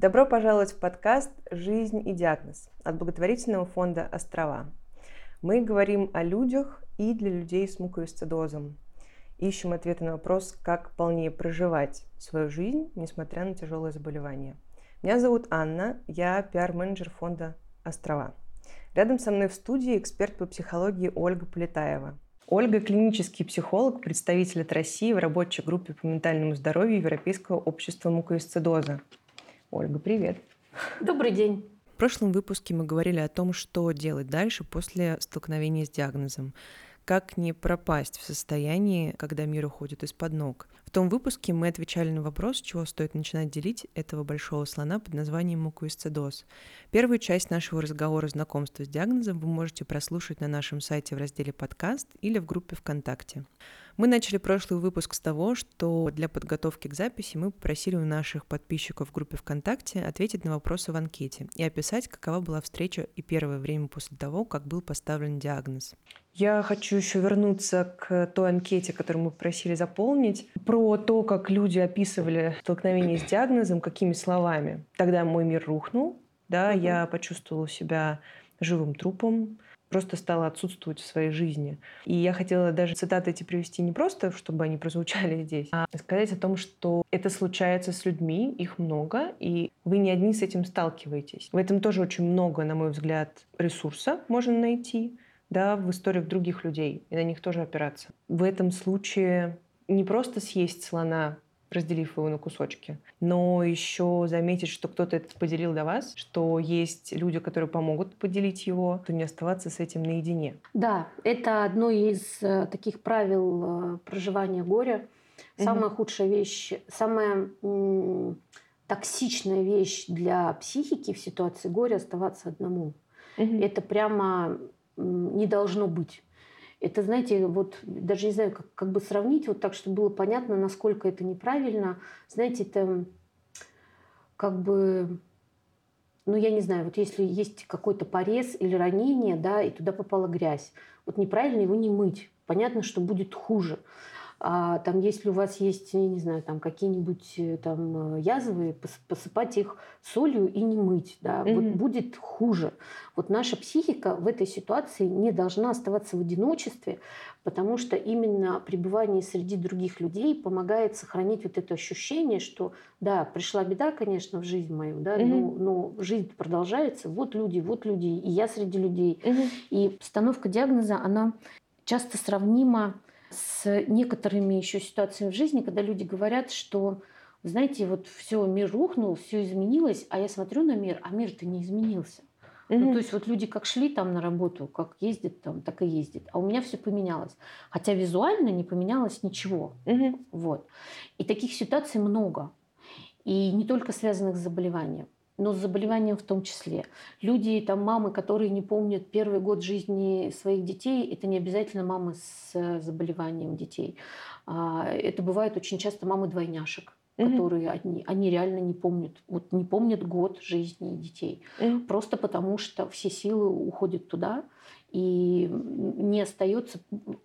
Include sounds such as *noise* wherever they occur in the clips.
Добро пожаловать в подкаст «Жизнь и диагноз» от благотворительного фонда «Острова». Мы говорим о людях и для людей с муковисцидозом. Ищем ответы на вопрос, как полнее проживать свою жизнь, несмотря на тяжелое заболевание. Меня зовут Анна, я пиар-менеджер фонда «Острова». Рядом со мной в студии эксперт по психологии Ольга Полетаева – Ольга – клинический психолог, представитель от России в рабочей группе по ментальному здоровью Европейского общества муковисцидоза. Ольга, привет. Добрый день. В прошлом выпуске мы говорили о том, что делать дальше после столкновения с диагнозом как не пропасть в состоянии, когда мир уходит из-под ног. В том выпуске мы отвечали на вопрос, с чего стоит начинать делить этого большого слона под названием мукоисцидоз. Первую часть нашего разговора знакомства с диагнозом вы можете прослушать на нашем сайте в разделе «Подкаст» или в группе ВКонтакте. Мы начали прошлый выпуск с того, что для подготовки к записи мы попросили у наших подписчиков в группе ВКонтакте ответить на вопросы в анкете и описать, какова была встреча и первое время после того, как был поставлен диагноз. Я хочу еще вернуться к той анкете, которую мы просили заполнить, про то, как люди описывали столкновение с диагнозом, какими словами. Тогда мой мир рухнул, да, угу. я почувствовала себя живым трупом, просто стала отсутствовать в своей жизни. И я хотела даже цитаты эти привести не просто, чтобы они прозвучали *laughs* здесь, а сказать о том, что это случается с людьми, их много, и вы не одни с этим сталкиваетесь. В этом тоже очень много, на мой взгляд, ресурса можно найти да, в историях других людей, и на них тоже опираться. В этом случае не просто съесть слона разделив его на кусочки. Но еще заметить, что кто-то это поделил до вас, что есть люди, которые помогут поделить его, то не оставаться с этим наедине. Да, это одно из э, таких правил э, проживания горя. Самая угу. худшая вещь, самая токсичная вещь для психики в ситуации горя оставаться одному. Угу. Это прямо не должно быть. Это, знаете, вот даже не знаю, как, как бы сравнить вот так, чтобы было понятно, насколько это неправильно. Знаете, это как бы, ну я не знаю, вот если есть какой-то порез или ранение, да, и туда попала грязь, вот неправильно его не мыть. Понятно, что будет хуже. А там, если у вас есть, я не знаю, там какие-нибудь э, там э, язвы, посыпать их солью и не мыть, да, mm-hmm. вот будет хуже. Вот наша психика в этой ситуации не должна оставаться в одиночестве, потому что именно пребывание среди других людей помогает сохранить вот это ощущение, что да, пришла беда, конечно, в жизнь мою, да, mm-hmm. но, но жизнь продолжается. Вот люди, вот люди, и я среди людей. Mm-hmm. И постановка диагноза, она часто сравнима с некоторыми еще ситуациями в жизни, когда люди говорят, что, знаете, вот все, мир рухнул, все изменилось, а я смотрю на мир, а мир-то не изменился. Mm-hmm. Ну, то есть вот люди как шли там на работу, как ездят там, так и ездят. А у меня все поменялось. Хотя визуально не поменялось ничего. Mm-hmm. Вот. И таких ситуаций много. И не только связанных с заболеванием но с заболеванием в том числе. Люди, там мамы, которые не помнят первый год жизни своих детей, это не обязательно мамы с э, заболеванием детей. А, это бывает очень часто мамы двойняшек угу. которые они, они реально не помнят. Вот не помнят год жизни детей. Угу. Просто потому, что все силы уходят туда, и не остается,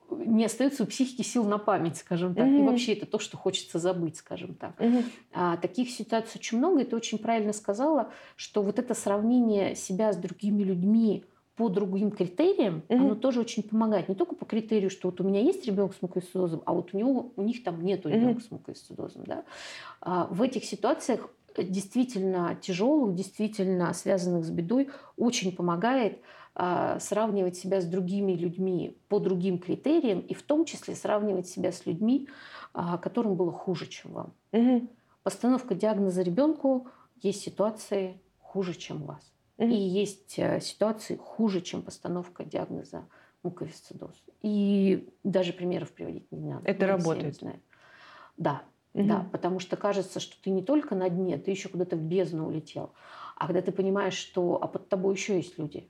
не остается у психики сил на память, скажем так. Угу. И вообще это то, что хочется забыть, скажем так. Угу. А, таких ситуаций очень много, и ты очень правильно сказала, что вот это сравнение себя с другими людьми, по другим критериям, угу. оно тоже очень помогает. Не только по критерию, что вот у меня есть ребенок с мукоисцидозом, а вот у него у них там нет ребенка угу. с мукоисцидозом. Да? А в этих ситуациях действительно тяжелых, действительно связанных с бедой, очень помогает сравнивать себя с другими людьми по другим критериям, и в том числе сравнивать себя с людьми, а, которым было хуже, чем вам. Угу. Постановка диагноза ребенку есть ситуации хуже, чем у вас. Mm-hmm. И есть э, ситуации хуже, чем постановка диагноза муковисцидоз. И даже примеров приводить не надо. Это работает? Знаю. Да, mm-hmm. да, потому что кажется, что ты не только на дне, ты еще куда-то в бездну улетел. А когда ты понимаешь, что а под тобой еще есть люди,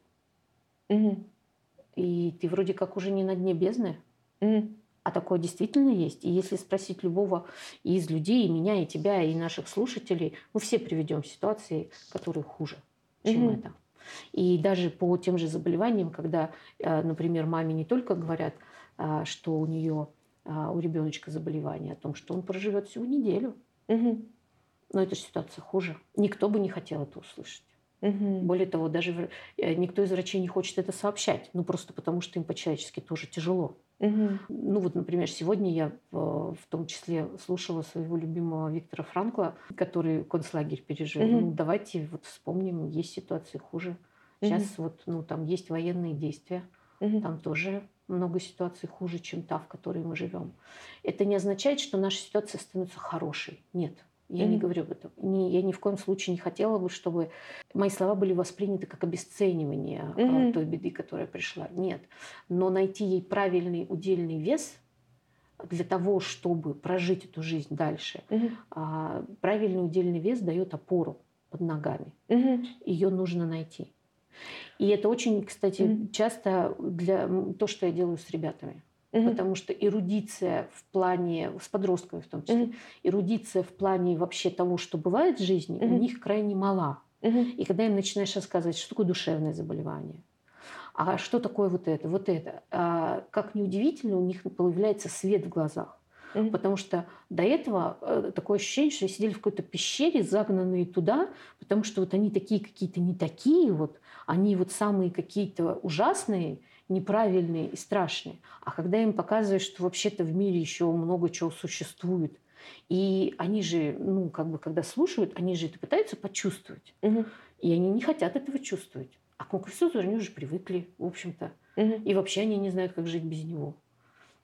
mm-hmm. и ты вроде как уже не на дне бездны, mm-hmm. А такое действительно есть. И если спросить любого из людей, и меня, и тебя, и наших слушателей, мы все приведем ситуации, которые хуже чем угу. это. И даже по тем же заболеваниям, когда, э, например, маме не только говорят, э, что у нее, э, у ребеночка заболевание, о том, что он проживет всего неделю. Угу. Но эта ситуация хуже. Никто бы не хотел это услышать. Угу. Более того, даже э, никто из врачей не хочет это сообщать. Ну, просто потому что им по-человечески тоже тяжело. Угу. Ну, вот, например, сегодня я в том числе слушала своего любимого Виктора Франкла, который концлагерь пережил. Угу. Ну, давайте вот вспомним, есть ситуации хуже. Сейчас угу. вот, ну, там есть военные действия. Угу. Там тоже много ситуаций хуже, чем та, в которой мы живем. Это не означает, что наша ситуация становится хорошей. Нет. Я mm-hmm. не говорю об этом. Не, я ни в коем случае не хотела бы, чтобы мои слова были восприняты как обесценивание mm-hmm. той беды, которая пришла. Нет. Но найти ей правильный удельный вес для того, чтобы прожить эту жизнь дальше, mm-hmm. правильный удельный вес дает опору под ногами. Mm-hmm. Ее нужно найти. И это очень, кстати, mm-hmm. часто для то, что я делаю с ребятами. Угу. Потому что эрудиция в плане, с подростками в том числе, угу. эрудиция в плане вообще того, что бывает в жизни, угу. у них крайне мала. Угу. И когда им начинаешь рассказывать, что такое душевное заболевание, а что такое вот это, вот это, а, как неудивительно, у них появляется свет в глазах. Mm-hmm. Потому что до этого э, такое ощущение, что они сидели в какой-то пещере, загнанные туда, потому что вот они такие какие-то не такие, вот, они вот самые какие-то ужасные, неправильные и страшные. А когда им показываешь, что вообще-то в мире еще много чего существует, и они же, ну, как бы, когда слушают, они же это пытаются почувствовать. Угу. И они не хотят этого чувствовать. А к конкурсозу они уже привыкли, в общем-то. Угу. И вообще они не знают, как жить без него.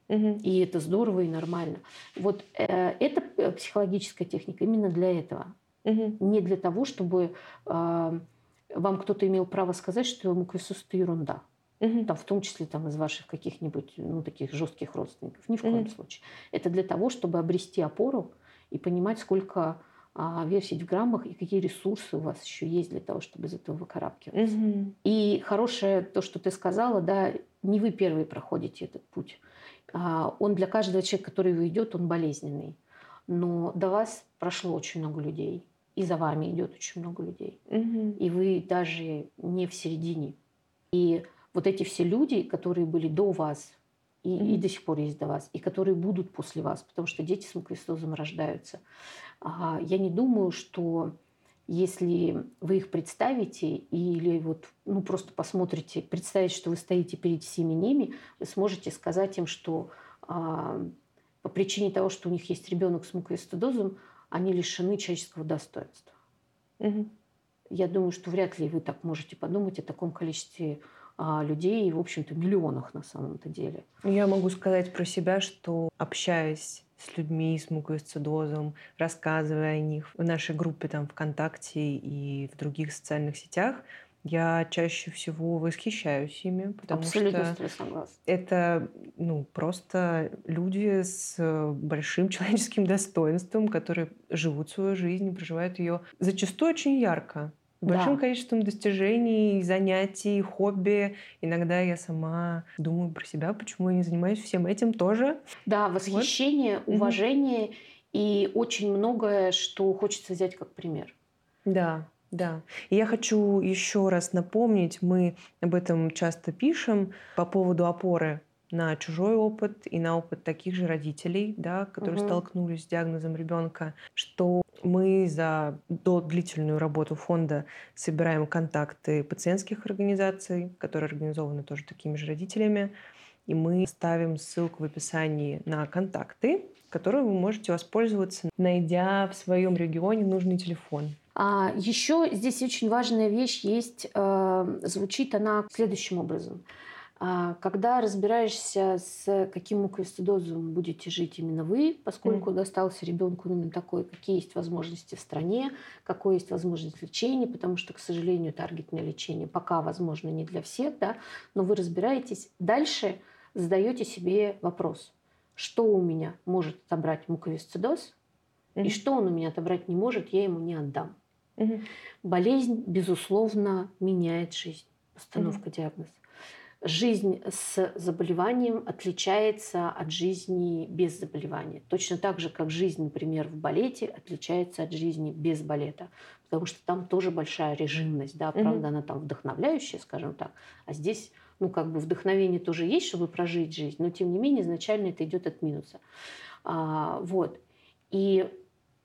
Угу. И это здорово и нормально. Вот э, это э, психологическая техника именно для этого. Угу. Не для того, чтобы э, вам кто-то имел право сказать, что муквисус – это ерунда. Угу. Там, в том числе там, из ваших каких-нибудь ну, таких жестких родственников. Ни в коем угу. случае. Это для того, чтобы обрести опору и понимать, сколько а, весить в граммах и какие ресурсы у вас еще есть для того, чтобы из этого выкарабкиваться. Угу. И хорошее то, что ты сказала, да, не вы первые проходите этот путь. А, он для каждого человека, который его идет, он болезненный. Но до вас прошло очень много людей. И за вами идет очень много людей. Угу. И вы даже не в середине. И вот эти все люди, которые были до вас и, mm-hmm. и до сих пор есть до вас, и которые будут после вас, потому что дети с муквистозом рождаются. А, я не думаю, что если вы их представите или вот, ну, просто посмотрите, представить, что вы стоите перед всеми ними, вы сможете сказать им, что а, по причине того, что у них есть ребенок с муковисцидозом, они лишены человеческого достоинства. Угу. Я думаю, что вряд ли вы так можете подумать о таком количестве людей, в общем-то, миллионах на самом-то деле. Я могу сказать про себя, что общаясь с людьми с муковисцидозом, рассказывая о них в нашей группе там ВКонтакте и в других социальных сетях, я чаще всего восхищаюсь ими, потому Абсолютно что это ну, просто люди с большим человеческим достоинством, которые живут свою жизнь, проживают ее зачастую очень ярко большим да. количеством достижений, занятий, хобби. Иногда я сама думаю про себя, почему я не занимаюсь всем этим тоже. Да, восхищение, вот. уважение угу. и очень многое, что хочется взять как пример. Да, да. И я хочу еще раз напомнить, мы об этом часто пишем по поводу опоры на чужой опыт и на опыт таких же родителей, да, которые угу. столкнулись с диагнозом ребенка, что мы за длительную работу фонда собираем контакты пациентских организаций, которые организованы тоже такими же родителями, и мы ставим ссылку в описании на контакты, которые вы можете воспользоваться, найдя в своем регионе нужный телефон. А еще здесь очень важная вещь есть, э, звучит она следующим образом. А когда разбираешься, с каким муковисцидозом будете жить именно вы, поскольку достался ребенку именно такой, какие есть возможности в стране, какое есть возможность лечения, потому что, к сожалению, таргетное лечение пока возможно не для всех, да, но вы разбираетесь. Дальше задаете себе вопрос, что у меня может отобрать муковисцидоз, mm. и что он у меня отобрать не может, я ему не отдам. Mm. Болезнь, безусловно, меняет жизнь. Постановка mm. диагноза жизнь с заболеванием отличается от жизни без заболевания. Точно так же, как жизнь, например, в балете отличается от жизни без балета. Потому что там тоже большая режимность. Да? Правда, mm-hmm. она там вдохновляющая, скажем так. А здесь ну, как бы вдохновение тоже есть, чтобы прожить жизнь, но тем не менее изначально это идет от минуса. А, вот. И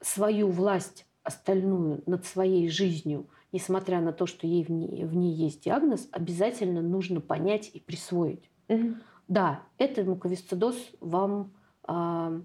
свою власть остальную над своей жизнью, несмотря на то, что ей в ней, в ней есть диагноз, обязательно нужно понять и присвоить. Угу. Да, этот муковисцидоз вам э,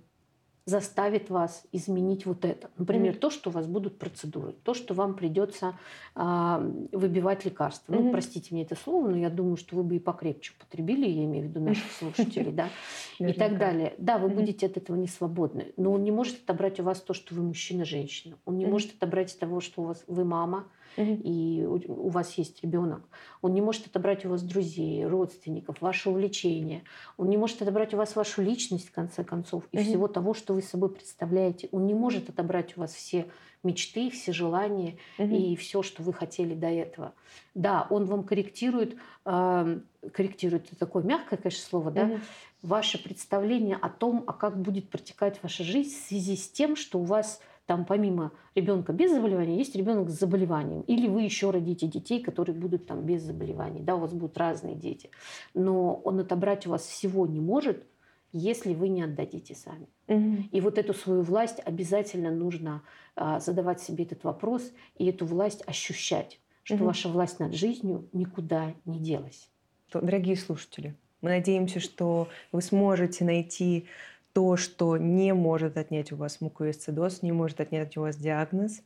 заставит вас изменить вот это. Например, mm-hmm. то, что у вас будут процедуры, то, что вам придется э, выбивать лекарства. Mm-hmm. Ну, простите мне это слово, но я думаю, что вы бы и покрепче употребили, я имею в виду наших слушателей, да, *laughs* и так далее. Да, вы будете от этого не свободны, но он не может отобрать у вас то, что вы мужчина-женщина. Он не может отобрать того, что у вас вы мама, и у вас есть ребенок. Он не может отобрать у вас друзей, родственников, ваше увлечение. Он не может отобрать у вас вашу личность, в конце концов, и всего того, что вы собой представляете. Он не может отобрать у вас все мечты, все желания угу. и все, что вы хотели до этого. Да, он вам корректирует, э, корректирует это такое мягкое, конечно, слово, да, угу. ваше представление о том, а как будет протекать ваша жизнь в связи с тем, что у вас там помимо ребенка без заболевания есть ребенок с заболеванием. Или вы еще родите детей, которые будут там без заболеваний. Да, у вас будут разные дети. Но он отобрать у вас всего не может, если вы не отдадите сами. Угу. И вот эту свою власть обязательно нужно а, задавать себе этот вопрос и эту власть ощущать, что угу. ваша власть над жизнью никуда не делась. Дорогие слушатели, мы надеемся, что вы сможете найти то, что не может отнять у вас муковисцидоз, не может отнять у вас диагноз,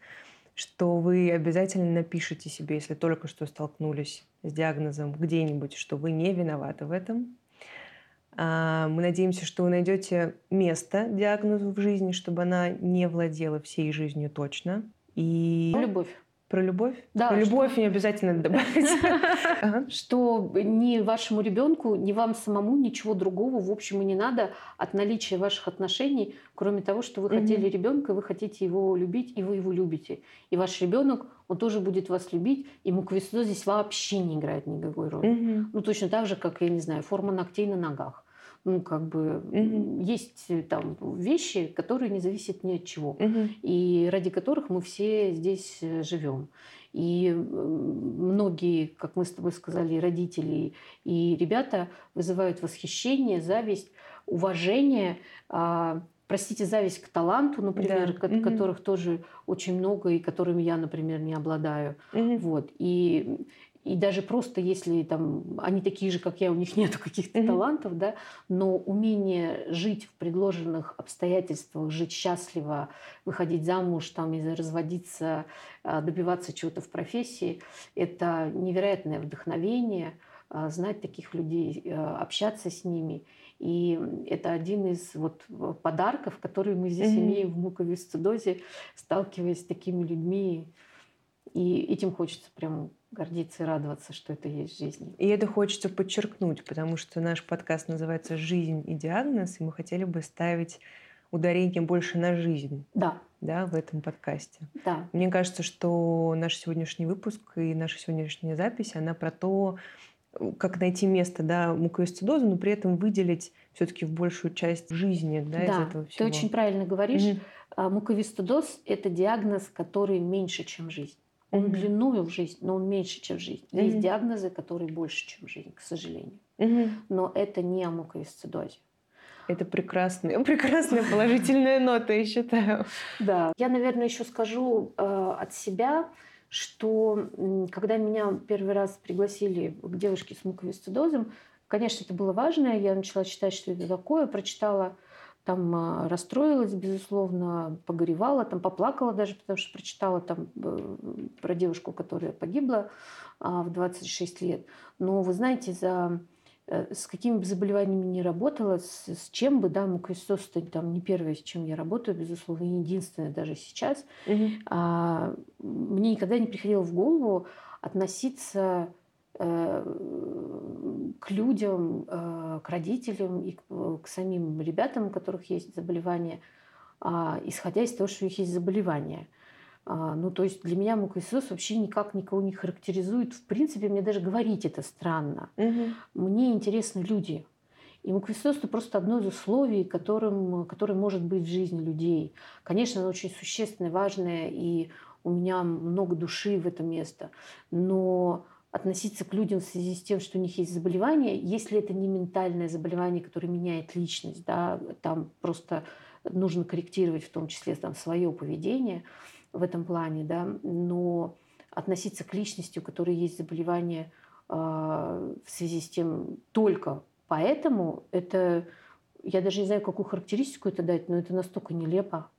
что вы обязательно напишите себе, если только что столкнулись с диагнозом где-нибудь, что вы не виноваты в этом. А, мы надеемся, что вы найдете место диагнозу в жизни, чтобы она не владела всей жизнью точно. И... Любовь. Про любовь? Да. Про любовь что... не обязательно *laughs* добавить. *laughs* Что ни вашему ребенку, ни вам самому ничего другого, в общем, и не надо от наличия ваших отношений, кроме того, что вы хотели ребенка, вы хотите его любить, и вы его любите. И ваш ребенок, он тоже будет вас любить, и муквисцидоз здесь вообще не играет никакой роли. Ну, точно так же, как, я не знаю, форма ногтей на ногах ну, как бы mm-hmm. есть э, там вещи, которые не зависят ни от чего, mm-hmm. и ради которых мы все здесь э, живем. И многие, как мы с тобой сказали, родители и ребята вызывают восхищение, зависть, уважение, а, простите, зависть к таланту, например, да. mm-hmm. которых тоже очень много и которыми я, например, не обладаю. Mm-hmm. Вот. И и даже просто если там они такие же, как я, у них *laughs* нету каких-то mm-hmm. талантов, да, но умение жить в предложенных обстоятельствах, жить счастливо, выходить замуж, там, и разводиться, а, добиваться чего-то в профессии, это невероятное вдохновение, а, знать таких людей, а, общаться с ними. И это один из вот подарков, которые мы здесь mm-hmm. имеем в муковисцидозе, сталкиваясь с такими людьми. И этим хочется прям гордиться и радоваться, что это есть в жизни. И это хочется подчеркнуть, потому что наш подкаст называется «Жизнь и диагноз», и мы хотели бы ставить ударение больше на жизнь. Да. Да, в этом подкасте. Да. Мне кажется, что наш сегодняшний выпуск и наша сегодняшняя запись, она про то, как найти место да, муковисцидоза, но при этом выделить все-таки в большую часть жизни да, да, из этого всего. Ты очень правильно говоришь. Mm-hmm. Муковисцидоз – это диагноз, который меньше, чем жизнь. Он mm-hmm. длиною в жизнь, но он меньше, чем жизнь. Mm-hmm. Есть диагнозы, которые больше, чем жизнь, к сожалению. Mm-hmm. Но это не о муковисцидозе. Это прекрасная, *laughs* прекрасная положительная нота, я считаю. Да. Я, наверное, еще скажу э, от себя, что э, когда меня первый раз пригласили к девушке с муковисцидозом, конечно, это было важно. Я начала читать, что это такое, прочитала там а, расстроилась, безусловно, погоревала, там поплакала даже, потому что прочитала там э, про девушку, которая погибла а, в 26 лет. Но вы знаете, за э, с какими бы заболеваниями не работала, с, с чем бы, да, мукоисцоз там не первое, с чем я работаю, безусловно, не единственное даже сейчас, угу. а, мне никогда не приходило в голову относиться к людям, э, к родителям и к самим ребятам, у которых есть заболевание, а, исходя из того, что у них есть заболевание. А, ну, то есть для меня мукоисцидоз вообще никак никого не характеризует. В принципе, мне даже говорить это странно. Угу. Мне интересны люди. И мукоисцидоз – это просто одно из условий, которым, которое может быть в жизни людей. Конечно, оно очень существенное, важное, и у меня много души в это место. Но относиться к людям в связи с тем, что у них есть заболевание, если это не ментальное заболевание, которое меняет личность, да, там просто нужно корректировать в том числе там, свое поведение, в этом плане, да, но относиться к личности, у которой есть заболевание э, в связи с тем только поэтому, это, я даже не знаю, какую характеристику это дать, но это настолько нелепо.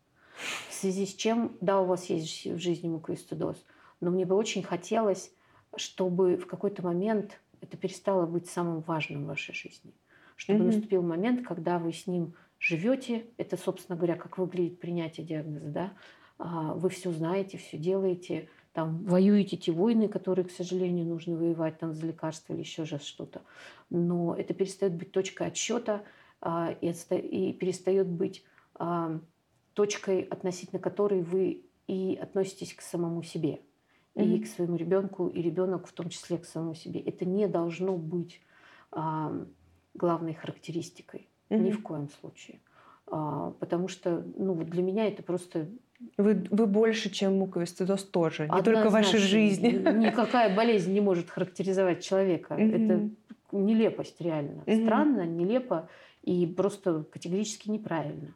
В связи с чем, да, у вас есть в жизни муковисцидоз, но мне бы очень хотелось, чтобы в какой-то момент это перестало быть самым важным в вашей жизни. Чтобы mm-hmm. наступил момент, когда вы с ним живете, это, собственно говоря, как выглядит принятие диагноза, да, а, вы все знаете, все делаете, там воюете те войны, которые, к сожалению, нужно воевать там за лекарства или еще же что-то. Но это перестает быть точкой отсчета а, и, и перестает быть а, точкой, относительно которой вы и относитесь к самому себе, mm-hmm. и к своему ребенку, и ребенок в том числе к самому себе. Это не должно быть а, главной характеристикой mm-hmm. ни в коем случае. А, потому что ну, для меня это просто вы, вы больше, чем муковисцидоз тоже, не только вашей жизни. *laughs* Никакая болезнь не может характеризовать человека. Это нелепость реально. Странно, нелепо и просто категорически неправильно.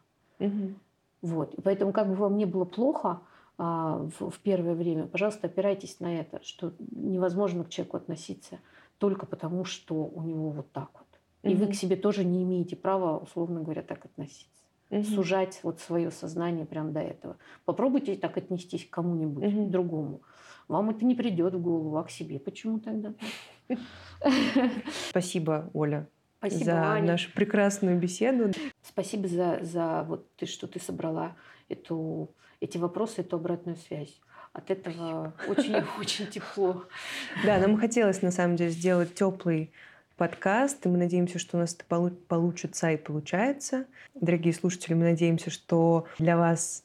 Вот. И поэтому, как бы вам не было плохо в, в первое время, пожалуйста, опирайтесь на это, что невозможно к человеку относиться только потому, что у него вот так вот. И угу. вы к себе тоже не имеете права, условно говоря, так относиться угу. сужать вот свое сознание прямо до этого. Попробуйте так отнестись к кому-нибудь угу. другому. Вам это не придет в голову, а к себе почему тогда? Спасибо, Оля. Спасибо, за Аня. нашу прекрасную беседу. Спасибо за, за вот ты, что ты собрала эту, эти вопросы, эту обратную связь. От этого очень-очень *laughs* тепло. Да, нам хотелось на самом деле сделать теплый подкаст, и мы надеемся, что у нас это получится и получается. Дорогие слушатели, мы надеемся, что для вас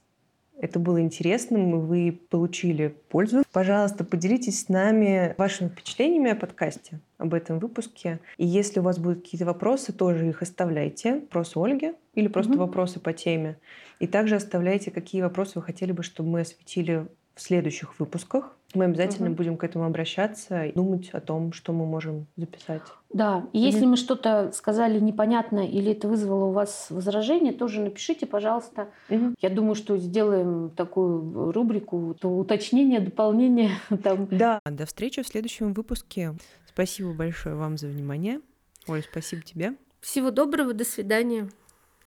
это было интересным, и вы получили пользу. Пожалуйста, поделитесь с нами вашими впечатлениями о подкасте, об этом выпуске. И если у вас будут какие-то вопросы, тоже их оставляйте. Вопросы Ольге или просто угу. вопросы по теме. И также оставляйте, какие вопросы вы хотели бы, чтобы мы осветили в следующих выпусках. Мы обязательно угу. будем к этому обращаться и думать о том, что мы можем записать. Да, и угу. если мы что-то сказали непонятно или это вызвало у вас возражение, тоже напишите, пожалуйста. Угу. Я думаю, что сделаем такую рубрику, то уточнение, дополнение. *laughs* Там. Да. До встречи в следующем выпуске. Спасибо большое вам за внимание. Оль, спасибо тебе. Всего доброго, до свидания.